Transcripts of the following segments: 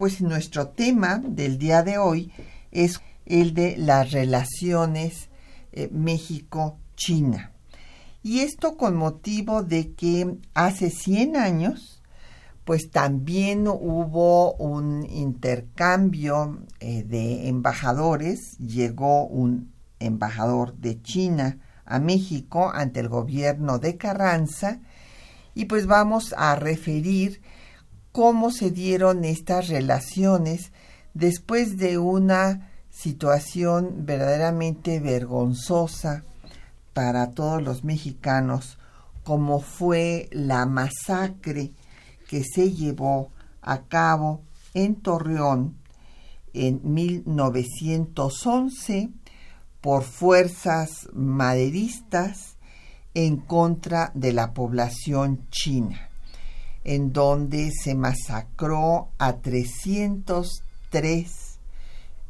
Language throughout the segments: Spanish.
Pues nuestro tema del día de hoy es el de las relaciones eh, México-China. Y esto con motivo de que hace 100 años pues también hubo un intercambio eh, de embajadores. Llegó un embajador de China a México ante el gobierno de Carranza y pues vamos a referir cómo se dieron estas relaciones después de una situación verdaderamente vergonzosa para todos los mexicanos como fue la masacre que se llevó a cabo en Torreón en 1911 por fuerzas maderistas en contra de la población china, en donde se masacró a 303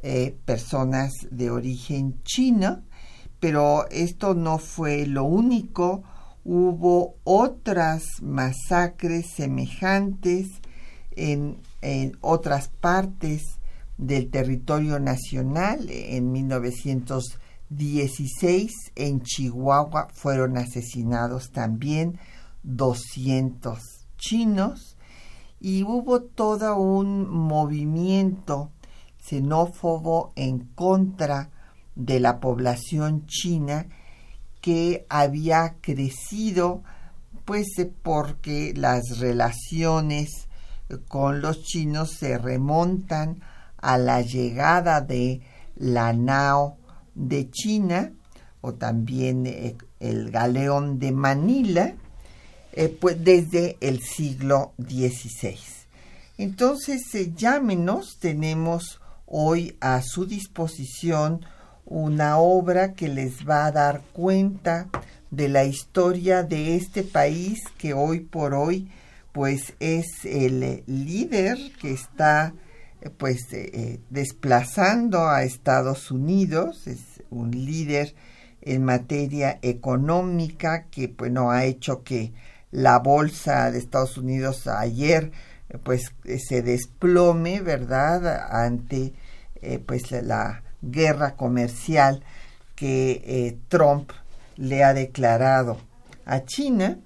eh, personas de origen chino, pero esto no fue lo único hubo otras masacres semejantes en, otras partes del territorio nacional. En 1916 en Chihuahua fueron asesinados también 200 chinos y hubo todo un movimiento xenófobo en contra de la población china que había crecido pues eh, porque las relaciones con los chinos se remontan a la llegada de la nao de China o también eh, el galeón de Manila eh, pues desde el siglo XVI. Entonces, llámenos, tenemos hoy a su disposición una obra que les va a dar cuenta de la historia de este país que hoy por hoy pues es el líder que está pues eh, eh, desplazando a Estados Unidos, es un líder en materia económica que pues no ha hecho que la bolsa de Estados Unidos ayer pues se desplome, ¿verdad? ante eh, pues la guerra comercial que eh, Trump le ha declarado a China.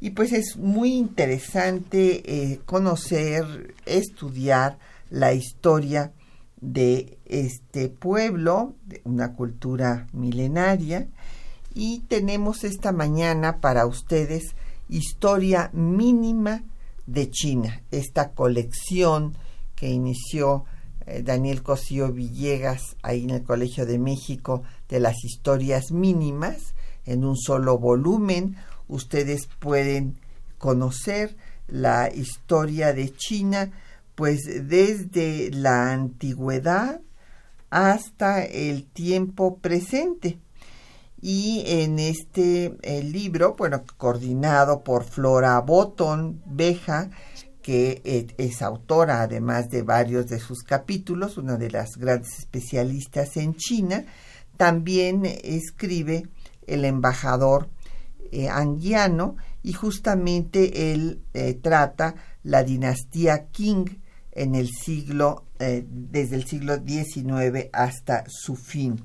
Y pues es muy interesante eh, conocer, estudiar la historia de este pueblo, una cultura milenaria. Y tenemos esta mañana para ustedes Historia Mínima de China, esta colección que inició eh, Daniel Cosío Villegas, ahí en el Colegio de México, de las historias mínimas, en un solo volumen. Ustedes pueden conocer la historia de China, pues desde la antigüedad hasta el tiempo presente. Y en este eh, libro, bueno, coordinado por Flora Botton Beja, que eh, es autora además de varios de sus capítulos, una de las grandes especialistas en China, también escribe el embajador eh, anguiano y justamente él eh, trata la dinastía Qing en el siglo, desde el siglo XIX hasta su fin.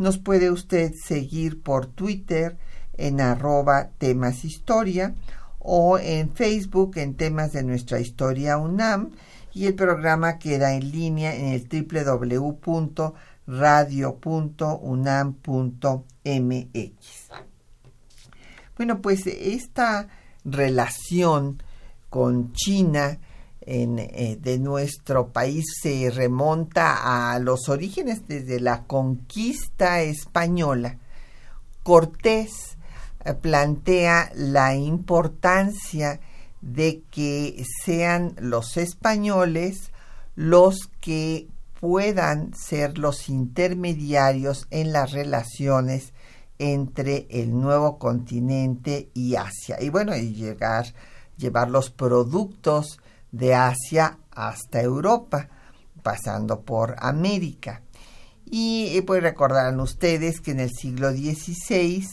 Nos puede usted seguir por Twitter, en arroba temas historia o en Facebook en temas de nuestra historia UNAM y el programa queda en línea en el www.radio.unam.mx. Bueno, pues esta relación con China eh, de nuestro país se remonta a los orígenes desde la conquista española. Cortés eh, plantea la importancia de que sean los españoles los que puedan ser los intermediarios en las relaciones entre el nuevo continente y Asia. Y bueno, y llegar, llevar los productos de Asia hasta Europa, pasando por América. Y pues recordarán ustedes que en el siglo XVI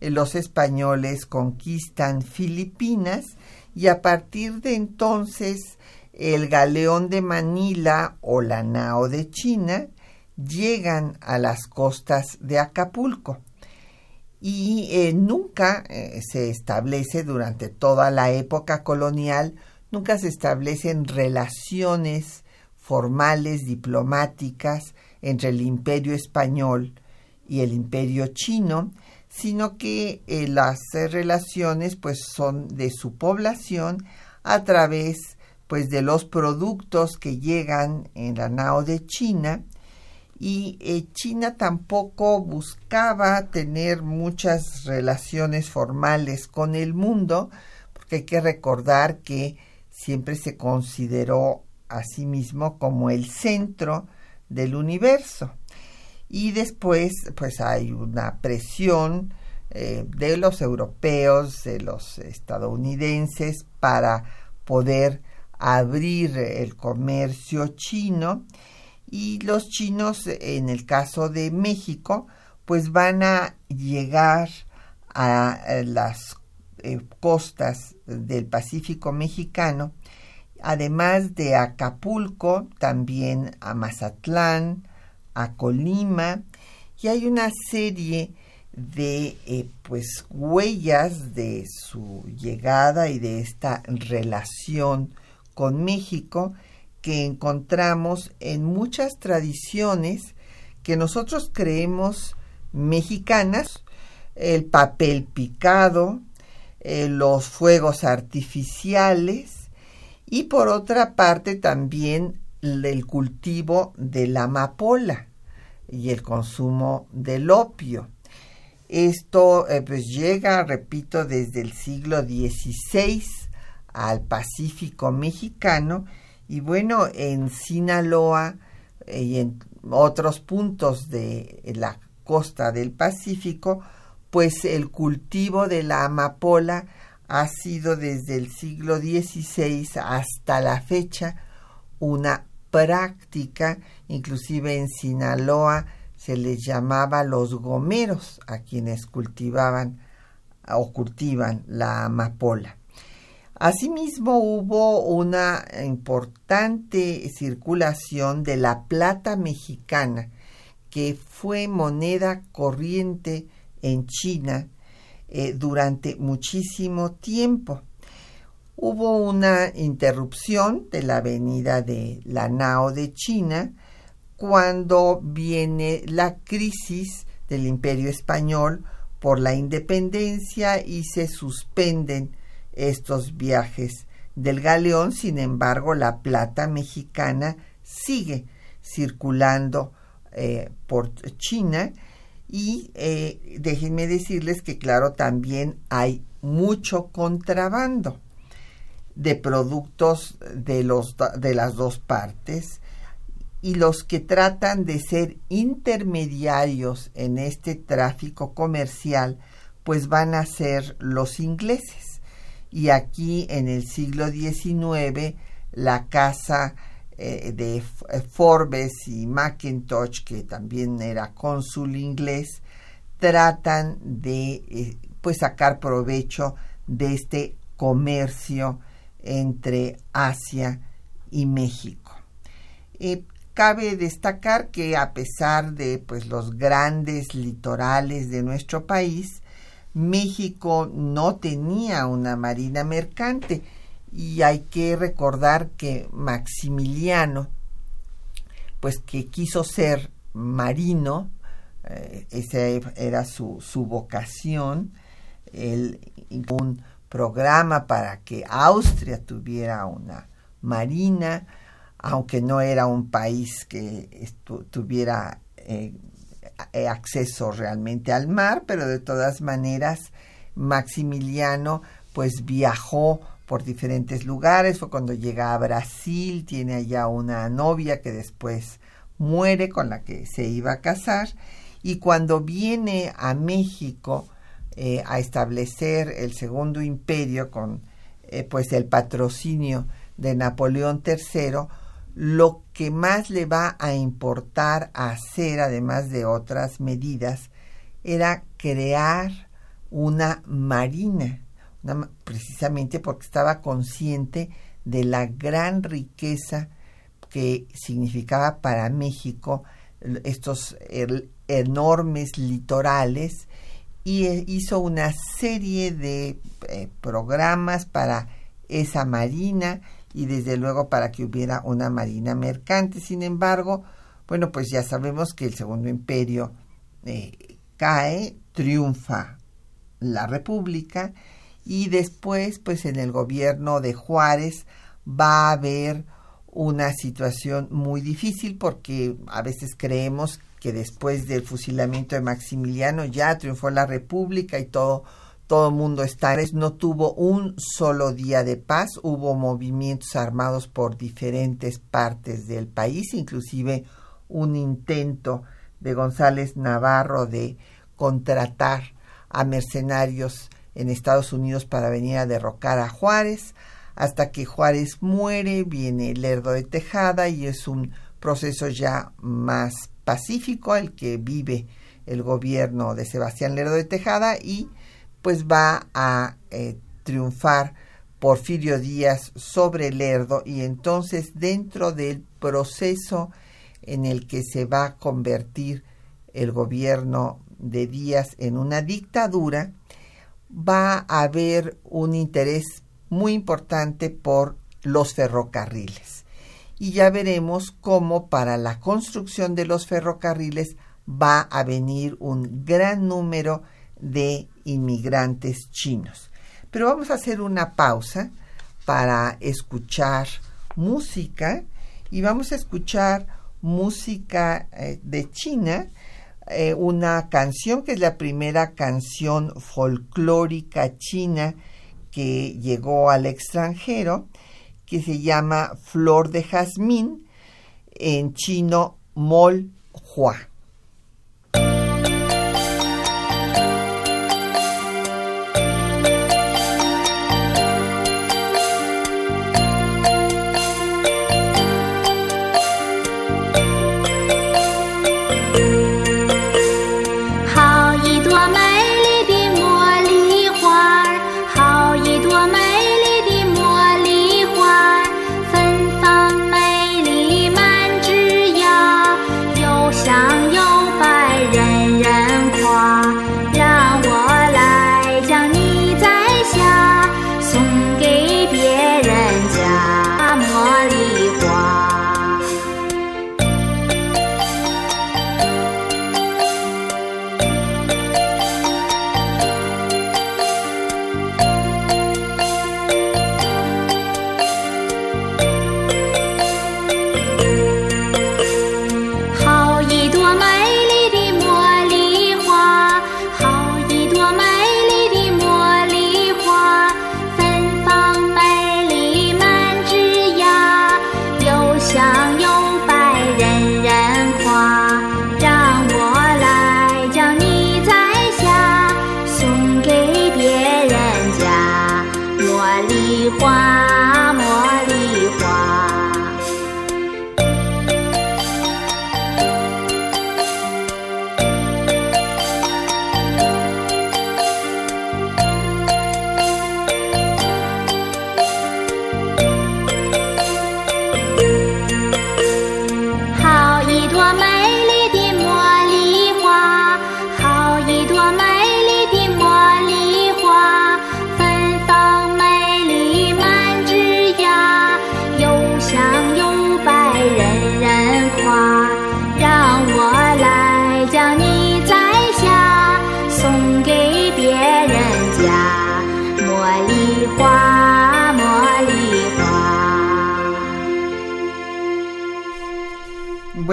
eh, los españoles conquistan Filipinas y a partir de entonces el galeón de Manila o la nao de China llegan a las costas de Acapulco y eh, nunca eh, se establece durante toda la época colonial, nunca se establecen relaciones formales diplomáticas entre el imperio español y el imperio chino, sino que eh, las relaciones pues son de su población a través pues de los productos que llegan en la nao de China. Y eh, China tampoco buscaba tener muchas relaciones formales con el mundo, porque hay que recordar que siempre se consideró a sí mismo como el centro del universo. Y después, pues hay una presión eh, de los europeos, de los estadounidenses, para poder abrir el comercio chino y los chinos, en el caso de México, pues van a llegar a las eh, costas del Pacífico mexicano, además de Acapulco, también a Mazatlán, a Colima, y hay una serie de eh, pues huellas de su llegada y de esta relación con México que encontramos en muchas tradiciones que nosotros creemos mexicanas, el papel picado, eh, los fuegos artificiales y por otra parte también el cultivo de la amapola y el consumo del opio. Esto eh, pues llega, repito, desde el siglo XVI al Pacífico mexicano y bueno, en Sinaloa eh, y en otros puntos de la costa del Pacífico, pues el cultivo de la amapola ha sido desde el siglo XVI hasta la fecha una práctica, inclusive en Sinaloa se les llamaba los gomeros a quienes cultivaban o cultivan la amapola. Asimismo hubo una importante circulación de la plata mexicana, que fue moneda corriente en China eh, durante muchísimo tiempo. Hubo una interrupción de la venida de la Nao de China cuando viene la crisis del imperio español por la independencia y se suspenden estos viajes del galeón, sin embargo, la plata mexicana sigue circulando eh, por China y eh, déjenme decirles que claro, también hay mucho contrabando de productos de, los, de las dos partes. Y los que tratan de ser intermediarios en este tráfico comercial pues van a ser los ingleses. Y aquí en el siglo XIX la casa eh, de eh, Forbes y Macintosh, que también era cónsul inglés, tratan de eh, pues sacar provecho de este comercio entre Asia y México. cabe destacar que a pesar de pues los grandes litorales de nuestro país, México no tenía una marina mercante y hay que recordar que Maximiliano, pues que quiso ser marino, eh, esa era su, su vocación, él un programa para que Austria tuviera una marina, aunque no era un país que tuviera eh, acceso realmente al mar, pero de todas maneras Maximiliano pues viajó por diferentes lugares, fue cuando llega a Brasil, tiene allá una novia que después muere con la que se iba a casar y cuando viene a México eh, a establecer el segundo imperio con eh, pues el patrocinio de Napoleón III, lo que más le va a importar hacer, además de otras medidas, era crear una marina, precisamente porque estaba consciente de la gran riqueza que significaba para México estos enormes litorales y eh, hizo una serie de eh, programas para esa marina y desde luego para que hubiera una marina mercante. Sin embargo, bueno, pues ya sabemos que el Segundo Imperio eh, cae, triunfa la República y después, pues en el gobierno de Juárez va a haber una situación muy difícil porque a veces creemos que después del fusilamiento de Maximiliano ya triunfó la República y todo todo el mundo está. No tuvo un solo día de paz, hubo movimientos armados por diferentes partes del país, inclusive un intento de González Navarro de contratar a mercenarios en Estados Unidos para venir a derrocar a Juárez, hasta que Juárez muere, viene Lerdo de Tejada y es un proceso ya más pacífico el que vive el gobierno de Sebastián Lerdo de Tejada y pues va a eh, triunfar Porfirio Díaz sobre Lerdo y entonces dentro del proceso en el que se va a convertir el gobierno de Díaz en una dictadura, va a haber un interés muy importante por los ferrocarriles. Y ya veremos cómo para la construcción de los ferrocarriles va a venir un gran número de inmigrantes chinos. Pero vamos a hacer una pausa para escuchar música y vamos a escuchar música eh, de China, eh, una canción que es la primera canción folclórica china que llegó al extranjero, que se llama Flor de Jazmín, en chino Mol Hua.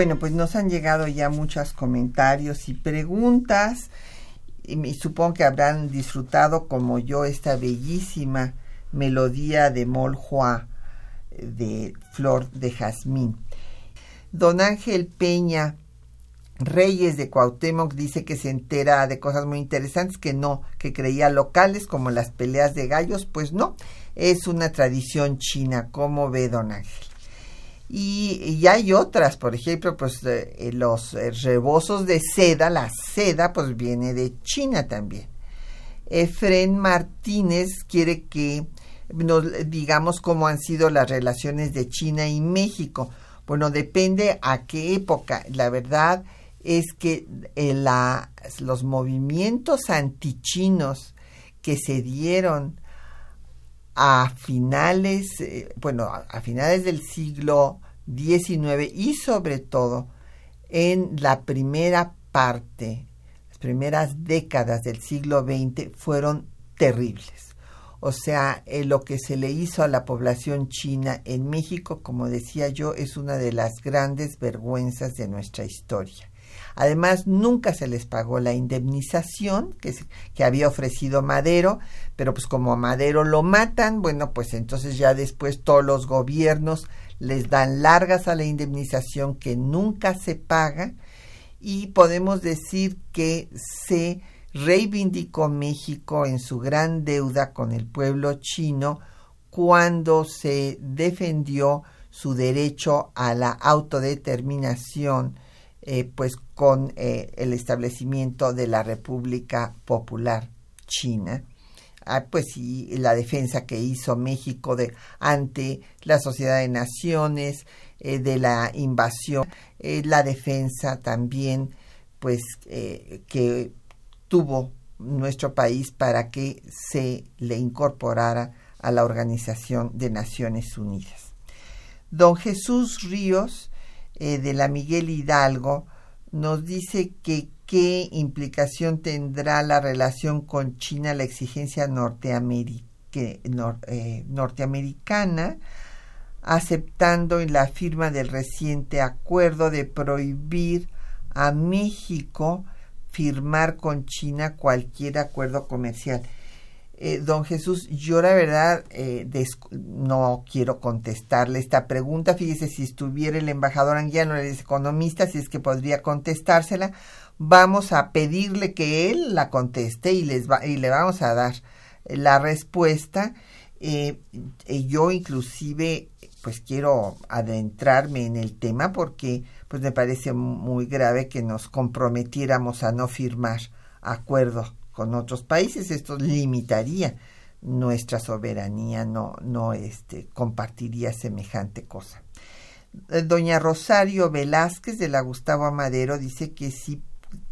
Bueno, pues nos han llegado ya muchos comentarios y preguntas y supongo que habrán disfrutado como yo esta bellísima melodía de Moljoa de Flor de Jazmín. Don Ángel Peña Reyes de Cuauhtémoc dice que se entera de cosas muy interesantes que no, que creía locales como las peleas de gallos, pues no, es una tradición china, como ve don Ángel. Y, hay otras, por ejemplo, pues eh, los eh, rebozos de seda, la seda pues viene de China también. Efren Martínez quiere que nos digamos cómo han sido las relaciones de China y México. Bueno, depende a qué época. La verdad es que eh, los movimientos antichinos que se dieron a finales, eh, bueno, a finales del siglo XIX y sobre todo en la primera parte, las primeras décadas del siglo XX fueron terribles. O sea, eh, lo que se le hizo a la población china en México, como decía yo, es una de las grandes vergüenzas de nuestra historia. Además, nunca se les pagó la indemnización que, había ofrecido Madero, pero pues como a Madero lo matan, bueno, pues entonces ya después todos los gobiernos les dan largas a la indemnización que nunca se paga. Y podemos decir que se reivindicó México en su gran deuda con el pueblo chino cuando se defendió su derecho a la autodeterminación eh, pues con eh, el establecimiento de la República Popular China. Ah, pues y la defensa que hizo México de, ante la Sociedad de Naciones, eh, de la invasión, la defensa también pues que tuvo nuestro país para que se le incorporara a la Organización de Naciones Unidas. Don Jesús Ríos eh, de la Miguel Hidalgo nos dice que qué implicación tendrá la relación con China la exigencia eh, norteamericana aceptando en la firma del reciente acuerdo de prohibir a México firmar con China cualquier acuerdo comercial. Eh, don Jesús, yo la verdad eh, no quiero contestarle esta pregunta. Fíjese, si estuviera el embajador Anguiano, el economista, si es que podría contestársela, vamos a pedirle que él la conteste y, les va, y le vamos a dar la respuesta. Eh, yo inclusive pues quiero adentrarme en el tema porque pues me parece muy grave que nos comprometiéramos a no firmar acuerdos con otros países. Esto limitaría nuestra soberanía, no, no este, compartiría semejante cosa. Eh, doña Rosario Velázquez de la Gustavo Amadero dice que sí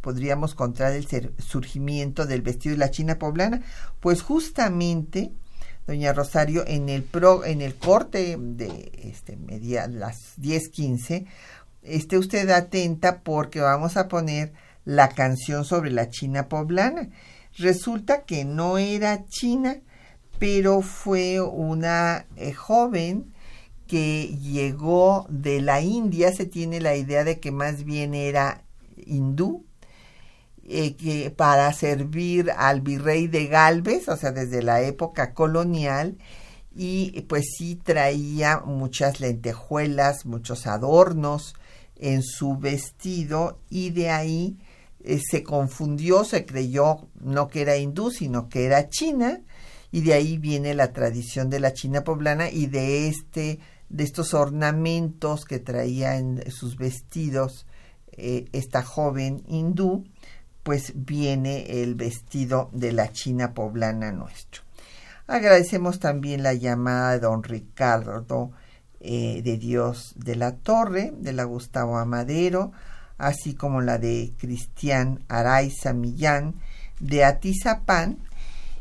podríamos contar el surgimiento del vestido de la China poblana, pues justamente doña Rosario en el pro, en el corte de este media las 10:15 esté usted atenta porque vamos a poner la canción sobre la China poblana Resulta que no era china, pero fue una eh, joven que llegó de la India, se tiene la idea de que más bien era hindú, eh, que para servir al virrey de Galvez, o sea, desde la época colonial, y pues sí traía muchas lentejuelas, muchos adornos en su vestido, y de ahí eh, se confundió, se creyó no que era hindú, sino que era china, y de ahí viene la tradición de la China poblana y de este de estos ornamentos que traía en sus vestidos eh, esta joven hindú, pues viene el vestido de la China poblana nuestro. Agradecemos también la llamada de don Ricardo eh, de Dios de la Torre, de la Gustavo Amadero, así como la de Cristian Araiza Millán de Atizapán.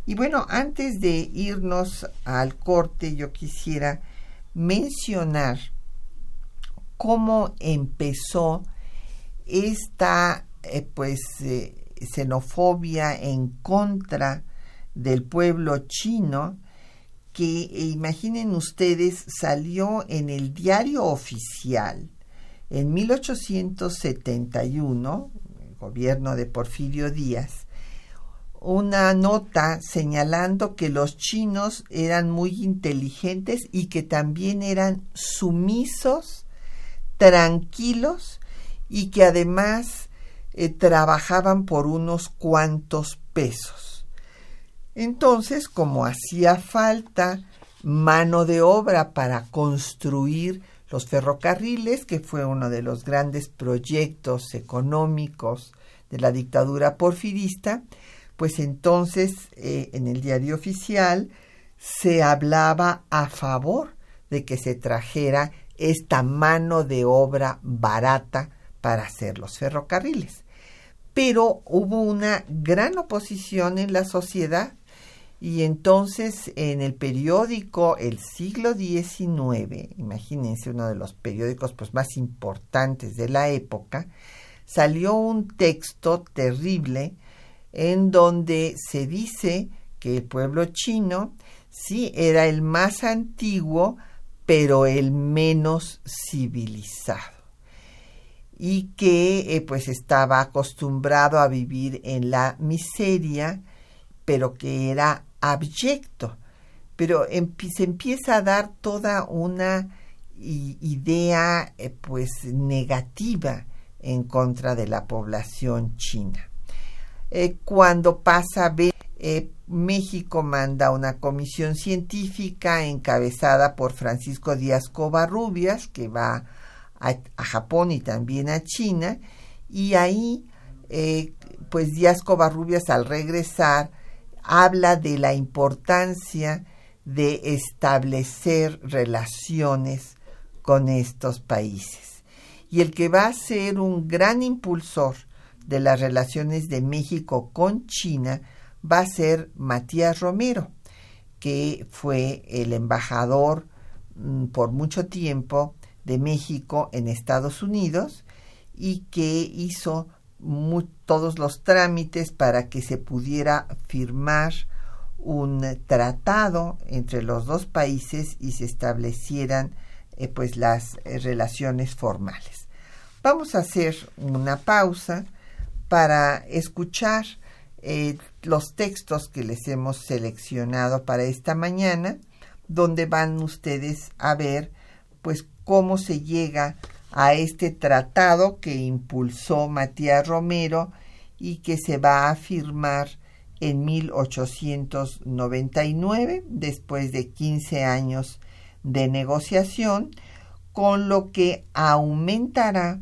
Y bueno, antes de irnos al corte, yo quisiera mencionar cómo empezó esta eh, pues eh, xenofobia en contra del pueblo chino que imaginen ustedes salió en el diario oficial En 1871, el gobierno de Porfirio Díaz, una nota señalando que los chinos eran muy inteligentes y que también eran sumisos, tranquilos y que además eh, trabajaban por unos cuantos pesos. Entonces, como hacía falta mano de obra para construir los ferrocarriles, que fue uno de los grandes proyectos económicos de la dictadura porfirista, pues entonces eh, en el diario oficial se hablaba a favor de que se trajera esta mano de obra barata para hacer los ferrocarriles. Pero hubo una gran oposición en la sociedad y entonces en el periódico El siglo XIX, imagínense uno de los periódicos pues, más importantes de la época, salió un texto terrible en donde se dice que el pueblo chino sí era el más antiguo, pero el menos civilizado. Y que eh, pues estaba acostumbrado a vivir en la miseria, pero que era abyecto, pero se empieza a dar toda una idea eh, pues negativa en contra de la población china. Eh, cuando pasa a eh, México manda una comisión científica encabezada por Francisco Díaz Covarrubias, que va a, Japón y también a China, y ahí, pues Díaz Covarrubias al regresar, habla de la importancia de establecer relaciones con estos países. Y el que va a ser un gran impulsor de las relaciones de México con China va a ser Matías Romero, que fue el embajador mm, por mucho tiempo de México en Estados Unidos y que hizo todos los trámites para que se pudiera firmar un tratado entre los dos países y se establecieran eh, pues las eh, relaciones formales. Vamos a hacer una pausa para escuchar eh, los textos que les hemos seleccionado para esta mañana, donde van ustedes a ver pues cómo se llega a este tratado que impulsó Matías Romero y que se va a firmar en 1899, después de 15 años de negociación, con lo que aumentará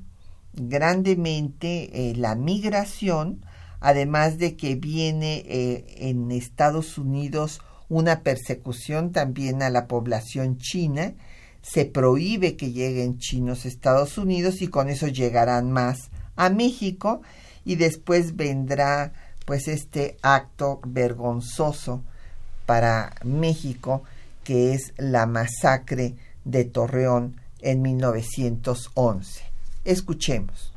grandemente eh, la migración, además de que viene eh, en Estados Unidos una persecución también a la población china, se prohíbe que lleguen chinos a Estados Unidos y con eso llegarán más a México y después vendrá pues este acto vergonzoso para México que es la masacre de Torreón en 1911. Escuchemos.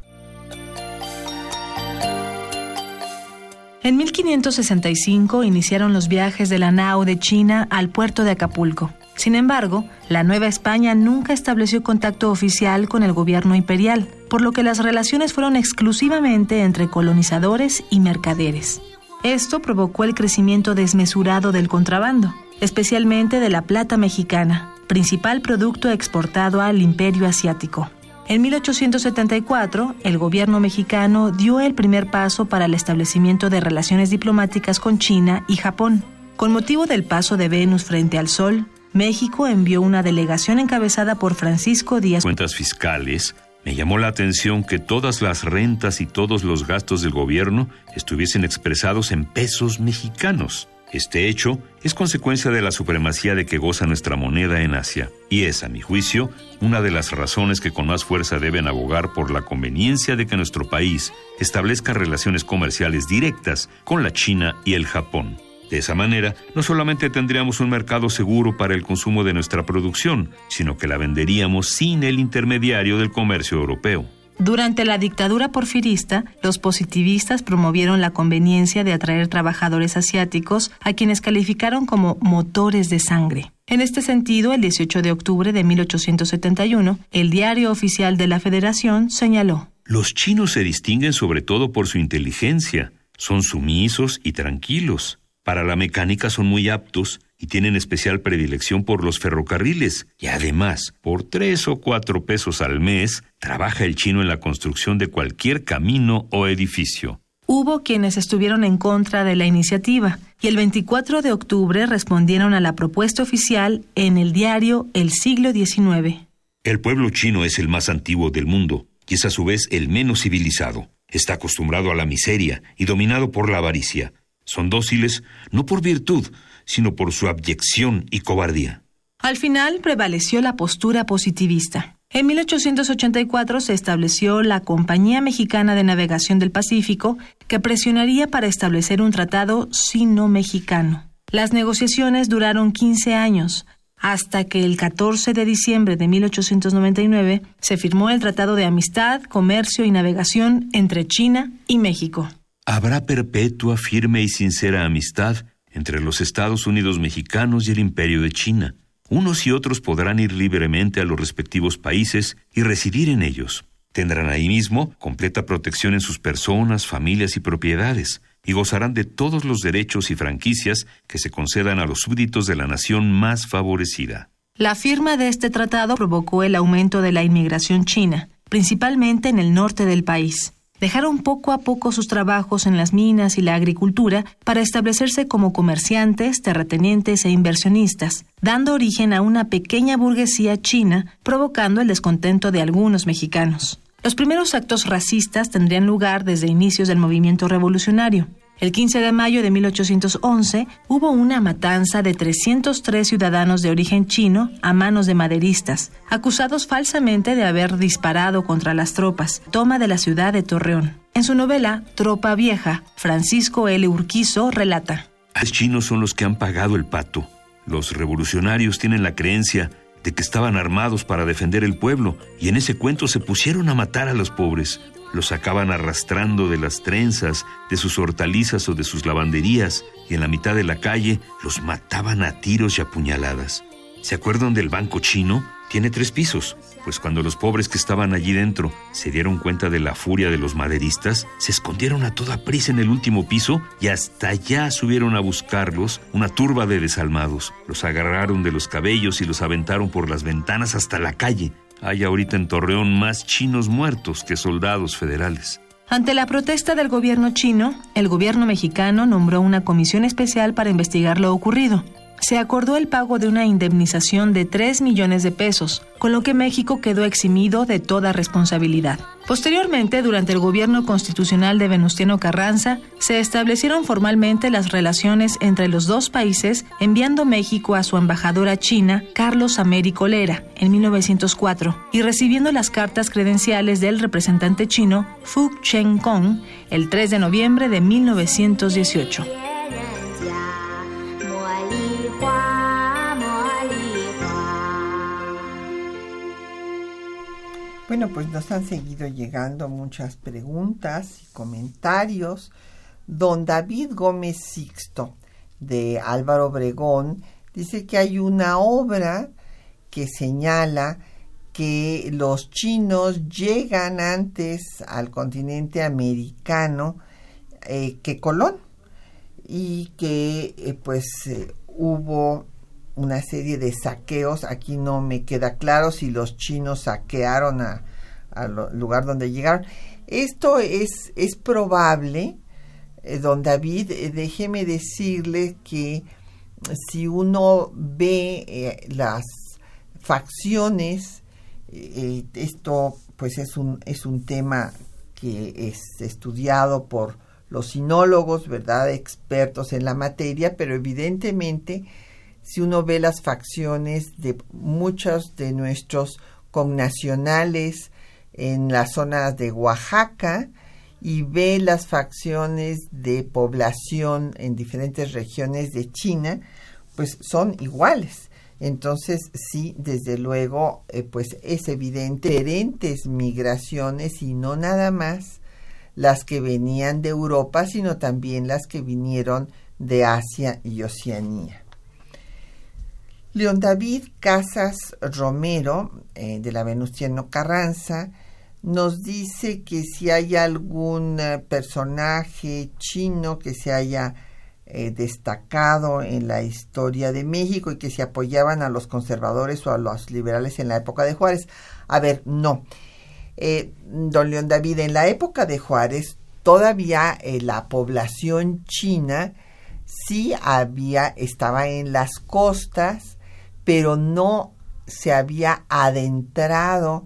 En 1565 iniciaron los viajes de la nao de China al puerto de Acapulco. Sin embargo, la Nueva España nunca estableció contacto oficial con el gobierno imperial, por lo que las relaciones fueron exclusivamente entre colonizadores y mercaderes. Esto provocó el crecimiento desmesurado del contrabando, especialmente de la plata mexicana, principal producto exportado al imperio asiático. En 1874, el gobierno mexicano dio el primer paso para el establecimiento de relaciones diplomáticas con China y Japón. Con motivo del paso de Venus frente al Sol, México envió una delegación encabezada por Francisco Díaz. Cuentas fiscales, me llamó la atención que todas las rentas y todos los gastos del gobierno estuviesen expresados en pesos mexicanos. Este hecho es consecuencia de la supremacía de que goza nuestra moneda en Asia y es, a mi juicio, una de las razones que con más fuerza deben abogar por la conveniencia de que nuestro país establezca relaciones comerciales directas con la China y el Japón. De esa manera, no solamente tendríamos un mercado seguro para el consumo de nuestra producción, sino que la venderíamos sin el intermediario del comercio europeo. Durante la dictadura porfirista, los positivistas promovieron la conveniencia de atraer trabajadores asiáticos a quienes calificaron como motores de sangre. En este sentido, el 18 de octubre de 1871, el Diario Oficial de la Federación señaló Los chinos se distinguen sobre todo por su inteligencia, son sumisos y tranquilos. Para la mecánica son muy aptos y tienen especial predilección por los ferrocarriles. Y además, por tres o cuatro pesos al mes, trabaja el chino en la construcción de cualquier camino o edificio. Hubo quienes estuvieron en contra de la iniciativa y el 24 de octubre respondieron a la propuesta oficial en el diario El siglo XIX. El pueblo chino es el más antiguo del mundo y es a su vez el menos civilizado. Está acostumbrado a la miseria y dominado por la avaricia. Son dóciles no por virtud, sino por su abyección y cobardía. Al final prevaleció la postura positivista. En 1884 se estableció la Compañía Mexicana de Navegación del Pacífico, que presionaría para establecer un tratado sino-mexicano. Las negociaciones duraron 15 años, hasta que el 14 de diciembre de 1899 se firmó el Tratado de Amistad, Comercio y Navegación entre China y México. Habrá perpetua, firme y sincera amistad entre los Estados Unidos mexicanos y el Imperio de China. Unos y otros podrán ir libremente a los respectivos países y residir en ellos. Tendrán ahí mismo completa protección en sus personas, familias y propiedades, y gozarán de todos los derechos y franquicias que se concedan a los súbditos de la nación más favorecida. La firma de este tratado provocó el aumento de la inmigración china, principalmente en el norte del país dejaron poco a poco sus trabajos en las minas y la agricultura para establecerse como comerciantes, terratenientes e inversionistas, dando origen a una pequeña burguesía china, provocando el descontento de algunos mexicanos. Los primeros actos racistas tendrían lugar desde inicios del movimiento revolucionario. El 15 de mayo de 1811 hubo una matanza de 303 ciudadanos de origen chino a manos de maderistas, acusados falsamente de haber disparado contra las tropas, toma de la ciudad de Torreón. En su novela Tropa Vieja, Francisco L. Urquizo relata. Los chinos son los que han pagado el pato. Los revolucionarios tienen la creencia de que estaban armados para defender el pueblo y en ese cuento se pusieron a matar a los pobres los sacaban arrastrando de las trenzas, de sus hortalizas o de sus lavanderías, y en la mitad de la calle los mataban a tiros y a puñaladas. ¿Se acuerdan del banco chino? Tiene tres pisos, pues cuando los pobres que estaban allí dentro se dieron cuenta de la furia de los maderistas, se escondieron a toda prisa en el último piso y hasta allá subieron a buscarlos una turba de desalmados. Los agarraron de los cabellos y los aventaron por las ventanas hasta la calle. Hay ahorita en Torreón más chinos muertos que soldados federales. Ante la protesta del gobierno chino, el gobierno mexicano nombró una comisión especial para investigar lo ocurrido se acordó el pago de una indemnización de 3 millones de pesos, con lo que México quedó eximido de toda responsabilidad. Posteriormente, durante el gobierno constitucional de Venustiano Carranza, se establecieron formalmente las relaciones entre los dos países, enviando México a su embajadora china, Carlos Américo Lera, en 1904, y recibiendo las cartas credenciales del representante chino, Fu Cheng Kong, el 3 de noviembre de 1918. Bueno, pues nos han seguido llegando muchas preguntas y comentarios. Don David Gómez Sixto, de Álvaro Obregón, dice que hay una obra que señala que los chinos llegan antes al continente americano eh, que Colón y que eh, pues eh, hubo una serie de saqueos. Aquí no me queda claro si los chinos saquearon al lugar donde llegaron. Esto es, es probable, eh, don David, eh, déjeme decirle que si uno ve eh, las facciones, esto pues es un, es un tema que es estudiado por los sinólogos, ¿verdad? Expertos en la materia, pero evidentemente si uno ve las facciones de muchos de nuestros connacionales en la zona de Oaxaca y ve las facciones de población en diferentes regiones de China, pues son iguales. Entonces, sí, desde luego, eh, pues es evidente diferentes migraciones y no nada más las que venían de Europa, sino también las que vinieron de Asia y Oceanía. León David Casas Romero, eh, de la Venustiano Carranza, nos dice que si hay algún eh, personaje chino que se haya eh, destacado en la historia de México y que se apoyaban a los conservadores o a los liberales en la época de Juárez. A ver, no. don León David, en la época de Juárez, todavía la población china sí había, estaba en las costas, pero no se había adentrado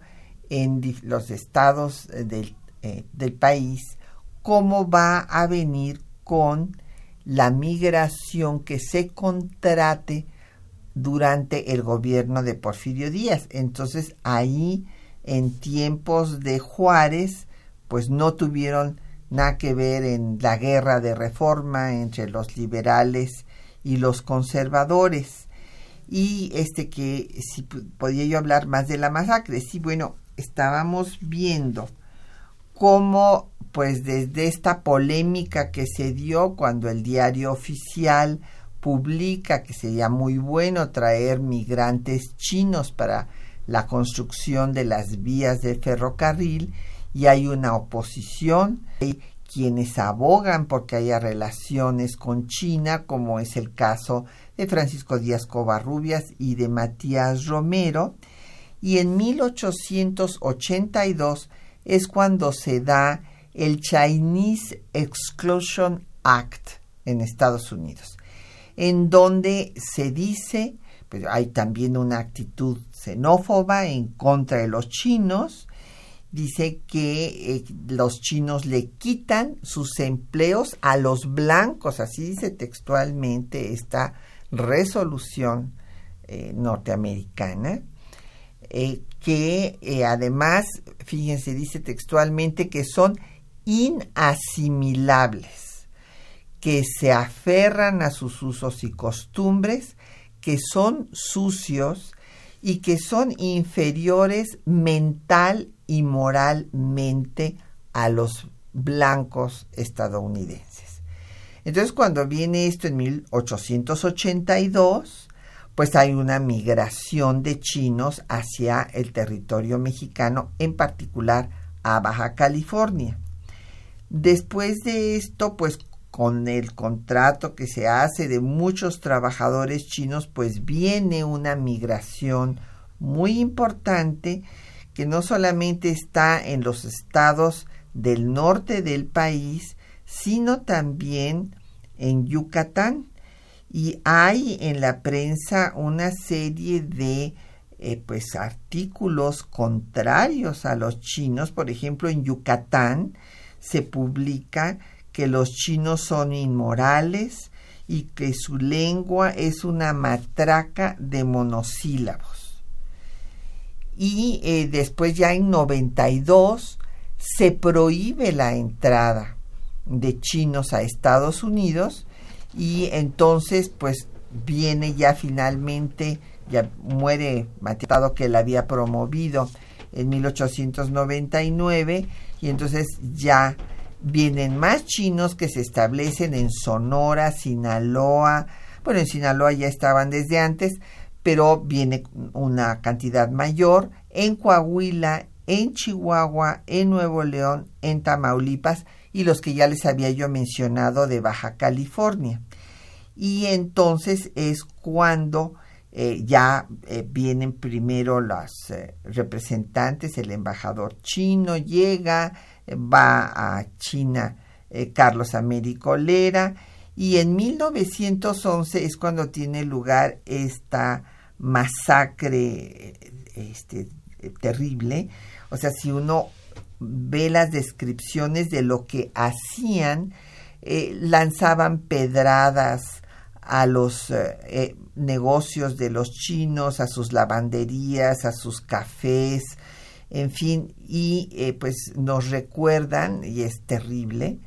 en los estados eh, del, eh, del país, cómo va a venir con la migración que se contrate durante el gobierno de Porfirio Díaz. Entonces ahí en tiempos de Juárez, pues no tuvieron nada que ver en la guerra de reforma entre los liberales y los conservadores. Y este que si podía yo hablar más de la masacre, sí, bueno, estábamos viendo cómo pues desde esta polémica que se dio cuando el diario oficial publica que sería muy bueno traer migrantes chinos para la construcción de las vías de ferrocarril y hay una oposición. Quienes abogan porque haya relaciones con China, como es el caso de Francisco Díaz Covarrubias y de Matías Romero. Y en 1882 es cuando se da el Chinese Exclusion Act en Estados Unidos, en donde se dice, pues hay también una actitud xenófoba en contra de los chinos, dice que eh, los chinos le quitan sus empleos a los blancos, así dice textualmente esta resolución eh, norteamericana, eh, que además, fíjense, dice textualmente que son inasimilables, que se aferran a sus usos y costumbres, que son sucios y que son inferiores mental y moralmente a los blancos estadounidenses. Entonces, cuando viene esto en 1882, pues hay una migración de chinos hacia el territorio mexicano, en particular a Baja California. Después de esto, pues con el contrato que se hace de muchos trabajadores chinos, pues viene una migración muy importante que no solamente está en los estados del norte del país, sino también en Yucatán. Y hay en la prensa una serie de eh, pues artículos contrarios a los chinos. Por ejemplo, en Yucatán se publica que los chinos son inmorales y que su lengua es una matraca de monosílabos y eh, después ya en 92 se prohíbe la entrada de chinos a Estados Unidos y entonces pues viene ya finalmente, ya muere Matado que la había promovido en 1899 y entonces ya vienen más chinos que se establecen en Sonora, Sinaloa, bueno, en Sinaloa ya estaban desde antes, pero viene una cantidad mayor en Coahuila, en Chihuahua, en Nuevo León, en Tamaulipas y los que ya les había yo mencionado de Baja California. Y entonces es cuando eh, ya eh, vienen primero los eh, representantes, el embajador chino llega, va a China Carlos Américo Lera y en 1911 es cuando tiene lugar esta masacre este, terrible. O sea, si uno ve las descripciones de lo que hacían, eh, lanzaban pedradas a los eh, eh, negocios de los chinos, a sus lavanderías, a sus cafés, en fin, y pues nos recuerdan, y es terrible,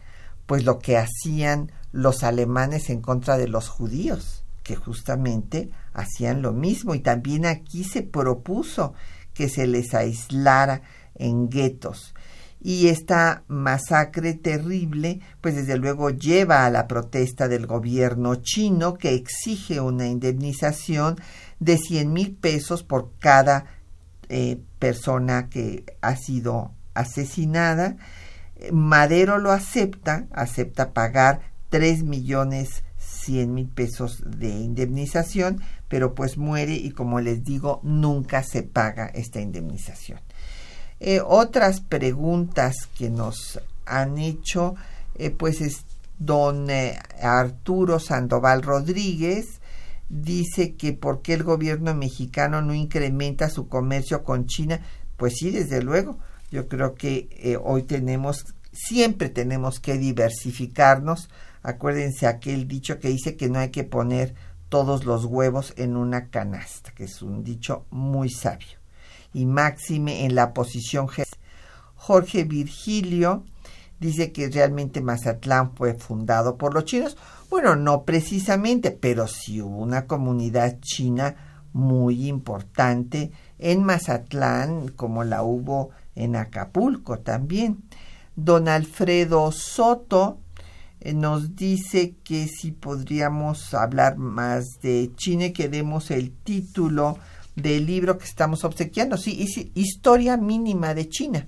pues lo que hacían los alemanes en contra de los judíos, que justamente hacían lo mismo y también aquí se propuso que se les aislara en guetos. Y esta masacre terrible, pues desde luego lleva a la protesta del gobierno chino que exige una indemnización de 100 mil pesos por cada eh, persona que ha sido asesinada. Madero lo acepta, acepta pagar 3 millones 100 mil pesos de indemnización, pero pues muere y como les digo, nunca se paga esta indemnización. Eh, otras preguntas que nos han hecho, eh, pues es don eh, Arturo Sandoval Rodríguez, dice que por qué el gobierno mexicano no incrementa su comercio con China. Pues sí, desde luego. Yo creo que hoy tenemos, siempre tenemos que diversificarnos Acuérdense aquel dicho que dice que no hay que poner todos los huevos en una canasta, que es un dicho muy sabio. Y máxime en la posición Jorge Virgilio dice que realmente Mazatlán fue fundado por los chinos. Bueno, no precisamente, pero sí hubo una comunidad china muy importante en Mazatlán, como la hubo en Acapulco también. Don Alfredo Soto nos dice que si podríamos hablar más de China y que demos el título del libro que estamos obsequiando. Sí, Historia Mínima de China,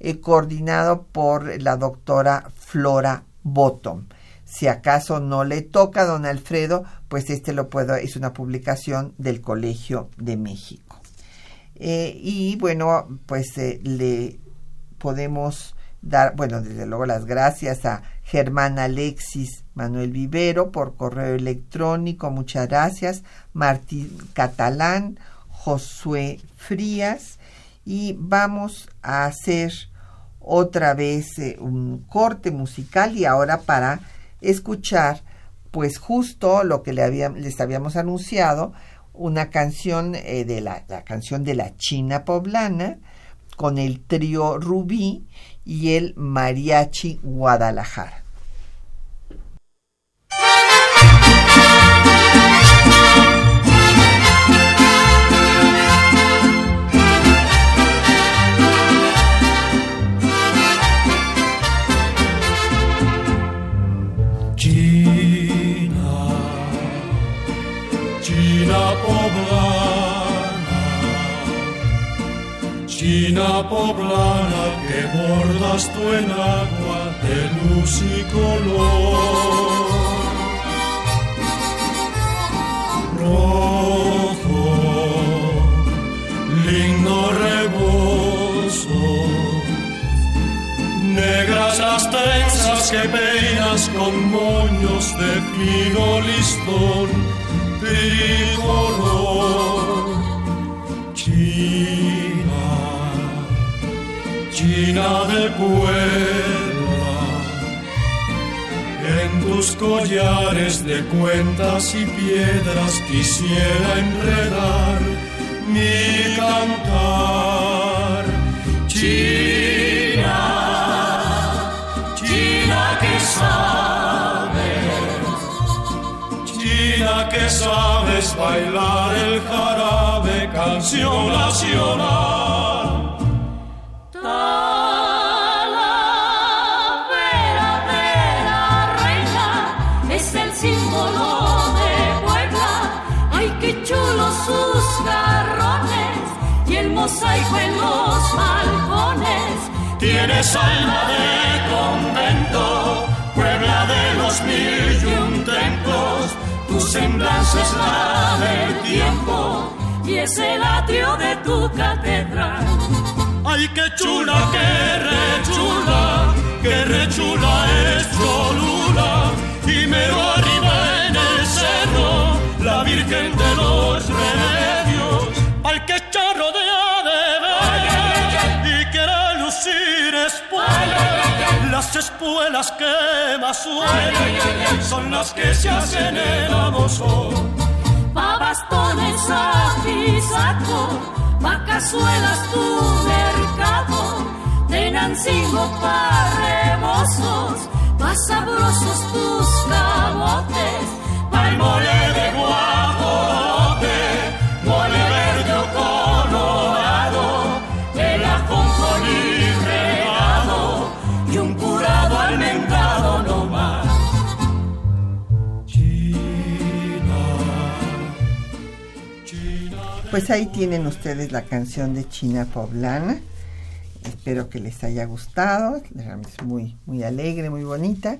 eh, coordinado por la doctora Flora Bottom. Si acaso no le toca a don Alfredo, pues este lo puedo, es una publicación del Colegio de México. Eh, y bueno, pues le podemos dar, bueno, desde luego las gracias a Germán Alexis Manuel Vivero por correo electrónico, muchas gracias. Martín Catalán, Josué Frías. Y vamos a hacer otra vez eh, un corte musical y ahora para escuchar pues justo lo que le les habíamos anunciado, una canción eh, de la, la canción de la China poblana con el trío Rubí y el Mariachi Guadalajara. China poblana que bordas tú en agua de luz y color. Rojo, lindo rebozo, negras las trenzas que peinas con moños de fino listón, tricolor. Puebla, en tus collares de cuentas y piedras quisiera enredar mi cantar. China, China que sabes, China que sabes bailar el jarabe, canción nacional. Mosaico en los balcones. Tienes alma de convento, Puebla de los mil y un templos. Tu semblanza es la del tiempo. Y es el atrio de tu catedral. Ay, qué chula, qué rechula, qué rechula es Cholula. Y mero arriba en el cerro, la Virgen de los Remedios. Ay, qué charro de ade y quiere lucir espuela. Las espuelas que más suenan son las que se hacen en Abosón. Pa' bastones a saco, pa' cazuelas tu mercado, tenancingo pa' rebosos, pa' sabrosos tus camotes, Pa' el mole de Pues ahí tienen ustedes la canción de China Poblana. Espero que les haya gustado. Es muy, muy alegre, muy bonita.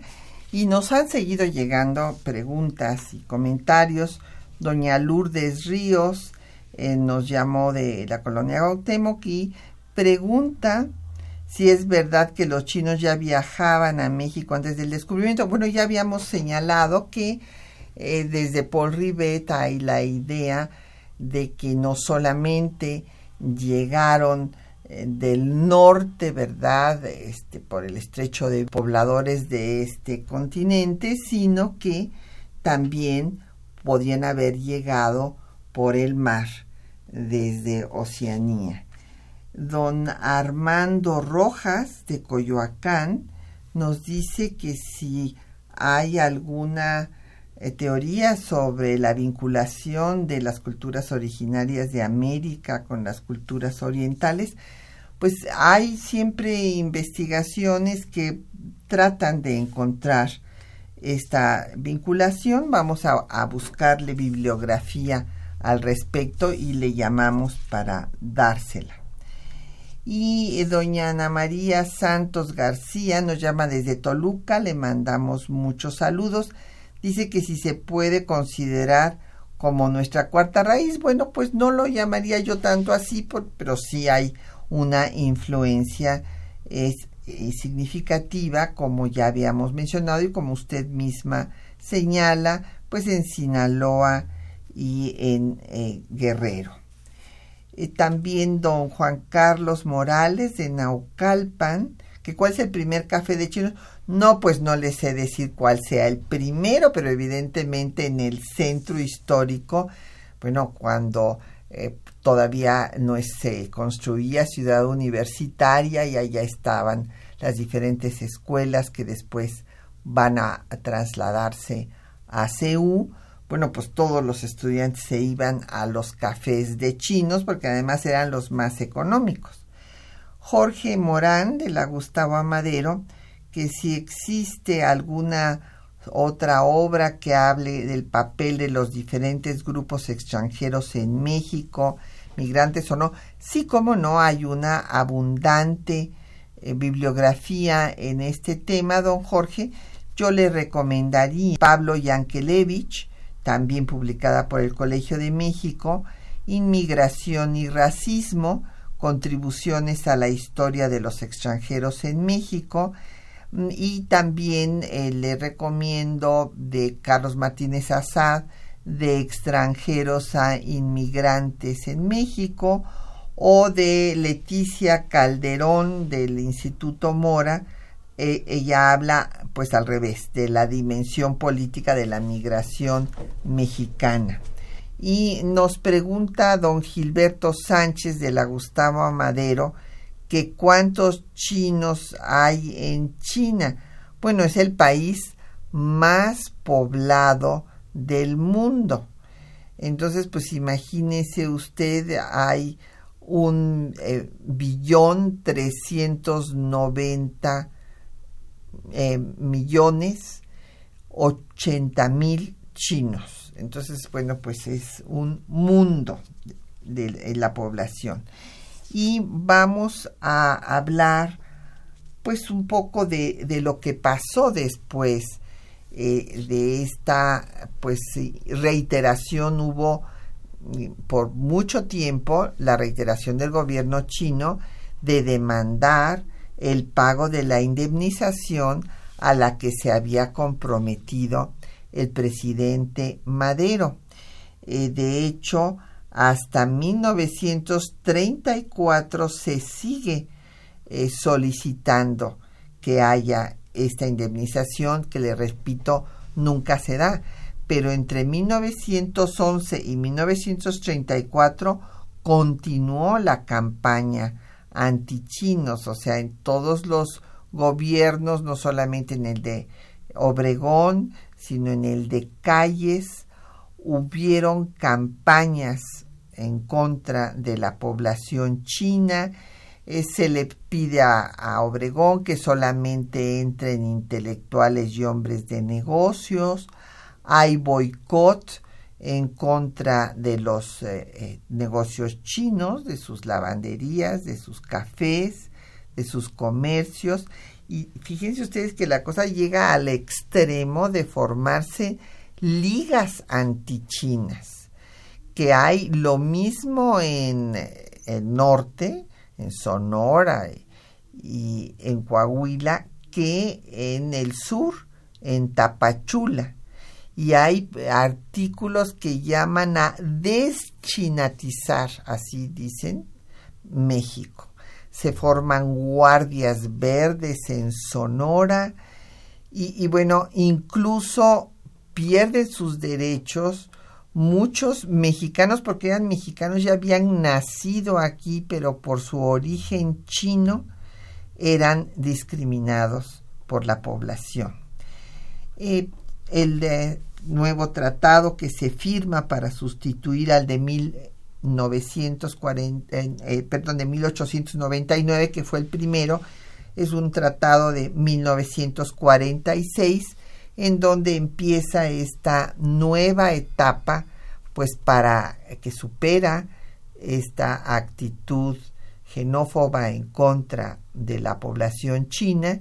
Y nos han seguido llegando preguntas y comentarios. Doña Lourdes Ríos eh, nos llamó de la colonia Gautemoc y pregunta si es verdad que los chinos ya viajaban a México antes del descubrimiento. Bueno, ya habíamos señalado que eh, desde Paul Rivet hay la idea de que no solamente llegaron eh, del norte, ¿verdad? Este, por el estrecho de pobladores de este continente, sino que también podían haber llegado por el mar desde Oceanía. Don Armando Rojas de Coyoacán nos dice que si hay alguna eh, teoría sobre la vinculación de las culturas originarias de América con las culturas orientales, pues hay siempre investigaciones que tratan de encontrar esta vinculación. Vamos a, buscarle bibliografía al respecto y le llamamos para dársela. Y eh, doña Ana María Santos García nos llama desde Toluca, le mandamos muchos saludos. Dice que si se puede considerar como nuestra cuarta raíz, bueno, pues no lo llamaría yo tanto así, pero sí hay una influencia es, eh, significativa, como ya habíamos mencionado y como usted misma señala, pues en Sinaloa y en eh, Guerrero. Eh, también don Juan Carlos Morales de Naucalpan, que cuál es el primer café de chinos. No, pues no le sé decir cuál sea el primero, pero evidentemente en el centro histórico, bueno, cuando eh, todavía no se construía ciudad universitaria y allá estaban las diferentes escuelas que después van a, a trasladarse a CEU bueno, pues todos los estudiantes se iban a los cafés de chinos porque además eran los más económicos. Jorge Morán de la Gustavo Amadero, que si existe alguna otra obra que hable del papel de los diferentes grupos extranjeros en México, migrantes o no, sí como no hay una abundante eh, bibliografía en este tema, don Jorge, yo le recomendaría Pablo Yankelevich, también publicada por el Colegio de México, Inmigración y Racismo, contribuciones a la historia de los extranjeros en México, y también eh, le recomiendo de Carlos Martínez Azad, de extranjeros a inmigrantes en México, o de Leticia Calderón del Instituto Mora, eh, ella habla pues al revés de la dimensión política de la migración mexicana. Y nos pregunta don Gilberto Sánchez de la Gustavo Amadero que cuántos chinos hay en China. Bueno, es el país más poblado del mundo. Entonces, pues imagínese usted, hay un eh, billón trescientos noventa eh, millones ochenta mil chinos. Entonces, bueno, pues es un mundo de, la población. Y vamos a hablar pues un poco de, de lo que pasó después eh, de esta pues reiteración hubo por mucho tiempo la reiteración del gobierno chino de demandar el pago de la indemnización a la que se había comprometido el presidente Madero. Eh, de hecho, hasta 1934 se sigue eh, solicitando que haya esta indemnización, que le repito, nunca se da. Pero entre 1911 y 1934 continuó la campaña antichinos, o sea, en todos los gobiernos, no solamente en el de Obregón, sino en el de Calles, hubieron campañas en contra de la población china. Eh, se le pide a, Obregón que solamente entren intelectuales y hombres de negocios. Hay boicot en contra de los eh, eh, negocios chinos, de sus lavanderías, de sus cafés, de sus comercios. Y fíjense ustedes que la cosa llega al extremo de formarse ligas antichinas, que hay lo mismo en el norte, en Sonora y en Coahuila, que en el sur, en Tapachula y hay artículos que llaman a deschinatizar, así dicen, México. Se forman guardias verdes en Sonora y, bueno, incluso pierden sus derechos muchos mexicanos, porque eran mexicanos, ya habían nacido aquí, pero por su origen chino eran discriminados por la población. Eh, el nuevo tratado que se firma para sustituir al de 1940, eh, perdón, de 1899, que fue el primero, es un tratado de 1946 en donde empieza esta nueva etapa, pues para que supera esta actitud xenófoba en contra de la población china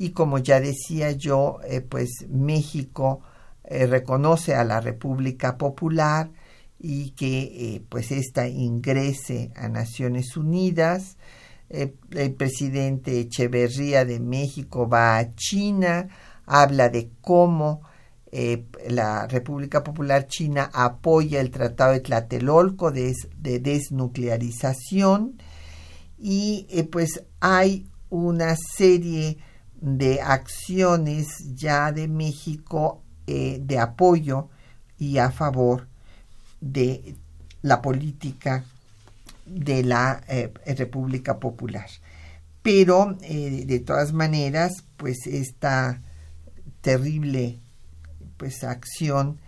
y como ya decía yo, eh, pues México eh, reconoce a la República Popular y que eh, pues ésta ingrese a Naciones Unidas. el presidente Echeverría de México va a China, habla de cómo la República Popular China apoya el Tratado de Tlatelolco de, de desnuclearización y pues hay una serie de acciones ya de México eh, de apoyo y a favor de la política de la eh, República Popular. Pero eh, de todas maneras, pues esta terrible pues acción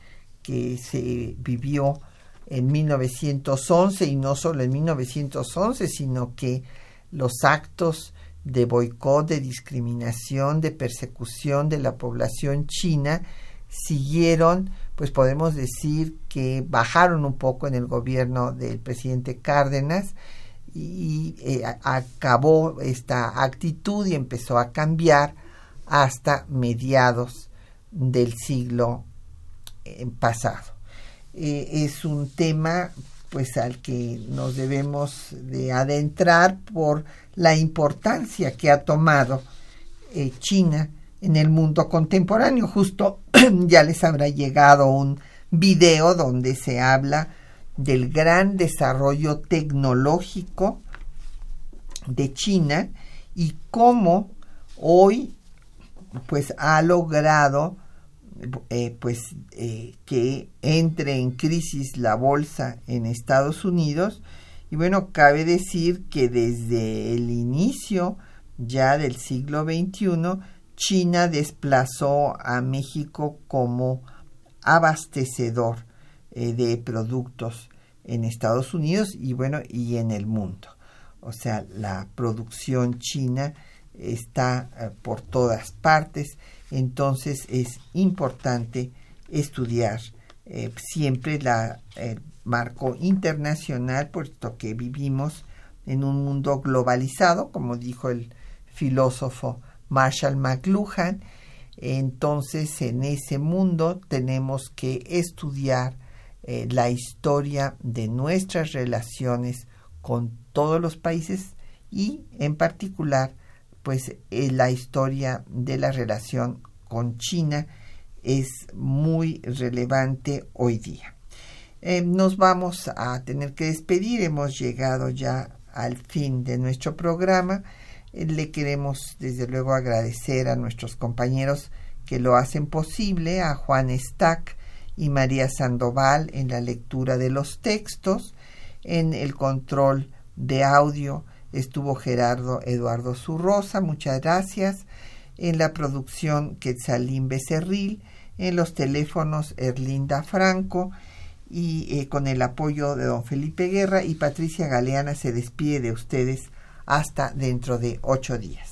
que se vivió en 1911 y no solo en 1911, sino que los actos de boicot, de discriminación, de persecución de la población china, siguieron, pues podemos decir que bajaron un poco en el gobierno del presidente Cárdenas y eh, acabó esta actitud y empezó a cambiar hasta mediados del siglo eh, pasado. Eh, es un tema pues al que nos debemos de adentrar por la importancia que ha tomado eh, China en el mundo contemporáneo. Justo ya les habrá llegado un video donde se habla del gran desarrollo tecnológico de China y cómo hoy pues ha logrado eh, pues eh, que entre en crisis la bolsa en Estados Unidos. Y bueno cabe decir que desde el inicio ya del siglo XXI China desplazó a México como abastecedor eh, de productos en Estados Unidos y bueno y en el mundo. O sea la producción china está por todas partes entonces es importante estudiar eh, siempre el marco internacional, puesto que vivimos en un mundo globalizado, como dijo el filósofo Marshall McLuhan. Entonces, en ese mundo tenemos que estudiar eh, la historia de nuestras relaciones con todos los países y, en particular, pues eh, la historia de la relación con China es muy relevante hoy día. Eh, nos vamos a tener que despedir, hemos llegado ya al fin de nuestro programa. Eh, le queremos desde luego agradecer a nuestros compañeros que lo hacen posible, a Juan Stack y María Sandoval en la lectura de los textos, en el control de audio estuvo Gerardo Eduardo Zurrosa, muchas gracias. En la producción Quetzalín Becerril, en los teléfonos Erlinda Franco y eh, con el apoyo de don Felipe Guerra y Patricia Galeana se despide de ustedes hasta dentro de ocho días.